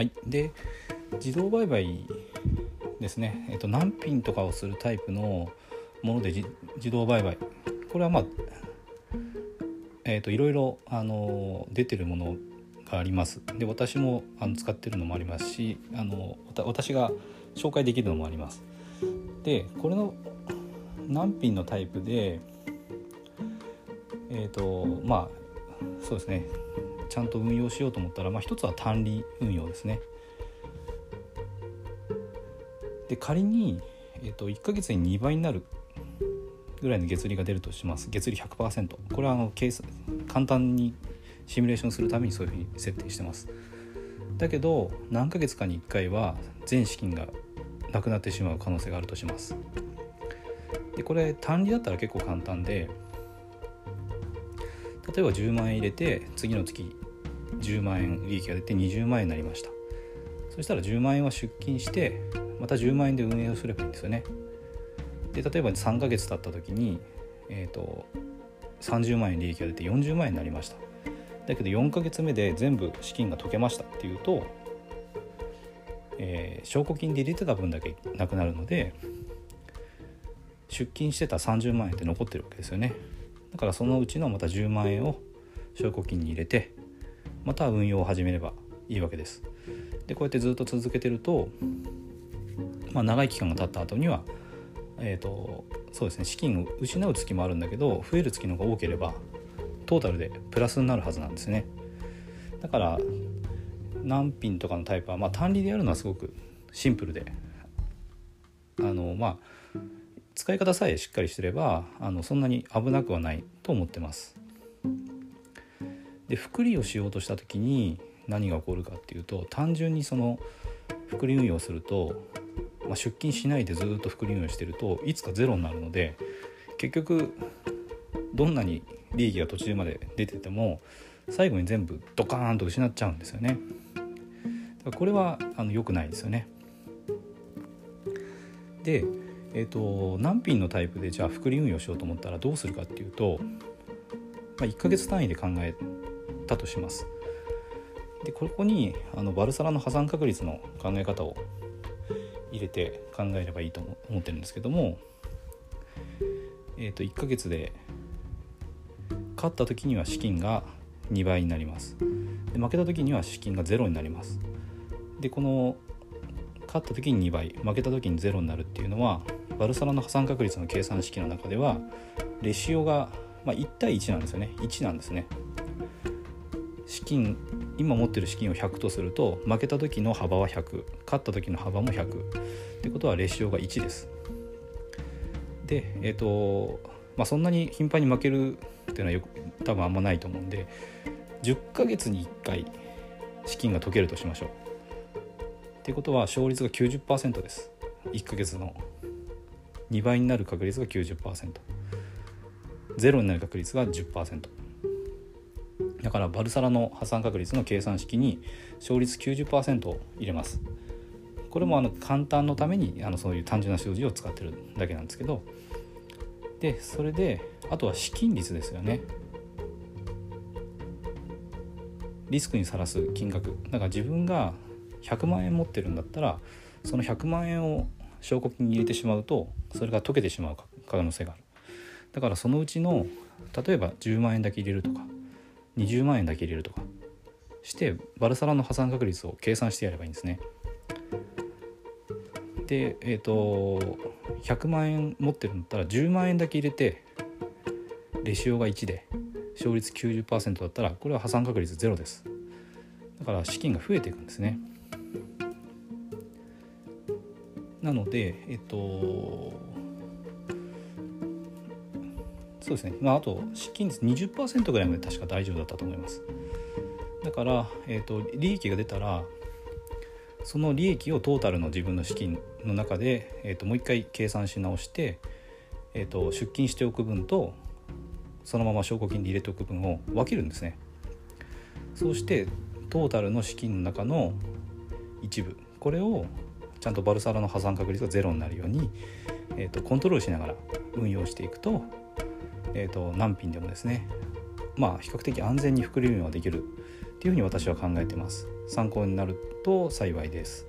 はい。で自動売買ですね、えっと、難品とかをするタイプのもので自動売買。これはまあえーと、いろいろあの出てるものがあります。で私もあの使ってるのもありますしあの私が紹介できるのもあります。でこれの難品のタイプでえっ、ー、とまあそうですね。ちゃんと運用しようと思ったら、まあ、一つは単利運用ですね。で仮に、えーと、1ヶ月に2倍になるぐらいの月利が出るとします。月利100%これはあの計算簡単にシミュレーションするためにそういうふうに設定してます。だけど何ヶ月かに1回は全資金がなくなってしまう可能性があるとします。でこれ単利だったら結構簡単で例えば10万円入れて次の月10万円利益が出て20万円になりました。そしたら10万円は出金してまた10万円で運営をすればいいんですよね。で例えば3ヶ月経った時に、えーと、30万円利益が出て40万円になりました。だけど4ヶ月目で全部資金が解けましたっていうと、えー、証拠金で入れてた分だけなくなるので出金してた30万円って残ってるわけですよね。だからそのうちのまた10万円を証拠金に入れてまた運用を始めればいいわけです。でこうやってずっと続けてると、まあ、長い期間が経った後にはえーと、そうですね資金を失う月もあるんだけど増える月の方が多ければトータルでプラスになるはずなんですね。だから難品とかのタイプは、まあ、単利でやるのはすごくシンプルであのまあ使い方さえしっかりしてればあのそんなに危なくはないと思ってます。で複利をしようとした時に何が起こるかっていうと単純にその複利運用するとまあ、出勤しないでずっと複利運用してるといつかゼロになるので結局どんなに利益が途中まで出てても最後に全部ドカーンと失っちゃうんですよね。だからこれはあの良くないですよね。で、えーと、難品のタイプでじゃあ複利運用しようと思ったらどうするかっていうと、まあ、1ヶ月単位で考えたとします。でここにあのバルサラの破産確率の考え方を入れて考えればいいと思ってるんですけども、えー、と1ヶ月で勝った時には資金が2倍になります。で負けた時には資金が0になります。でこの勝った時に2倍負けた時に0になるっていうのはバルサラの破産確率の計算式の中ではレシオが、まあ、1対1なんですよね。1なんですね。資金今持ってる資金を100とすると負けた時の幅は100勝った時の幅も100ってことはレシオが1です。でえっ、ー、とまあそんなに頻繁に負けるっていうのはよく多分あんまないと思うんで10ヶ月に1回資金が解けるとしましょう。ってことは勝率が90%です。1ヶ月の。2倍になる確率が 90%0 になる確率が10%だからバルサラの破産確率の計算式に勝率90%を入れます。これもあの簡単のためにあのそういう単純な数字を使ってるだけなんですけど。でそれであとは資金率ですよね。リスクにさらす金額。だから自分が100万円持ってるんだったらその100万円を証拠金に入れてしまうとそれが溶けてしまう可能性がある。だからそのうちの例えば10万円だけ入れるとか20万円だけ入れるとか。してバルサラの破産確率を計算してやればいいんですね。でえっ、ー、と100万円持ってるんだったら10万円だけ入れてレシオが1で勝率90%だったらこれは破産確率0です。だから資金が増えていくんですね。なのでえっ、とそうですね、まあ、あと資金率20%ぐらいまで確か大丈夫だったと思います。だから、えーと、利益が出たらその利益をトータルの自分の資金の中で、えーと、もう一回計算し直して、えーと、出金しておく分とそのまま証拠金で入れておく分を分けるんですね。そうしてトータルの資金の中の一部これをちゃんとバルサラの破産確率がゼロになるように、えー、とコントロールしながら運用していくとえーと、何品でもですねまあ比較的安全に膨れるようにはできるっていうふうに私は考えてます。参考になると幸いです。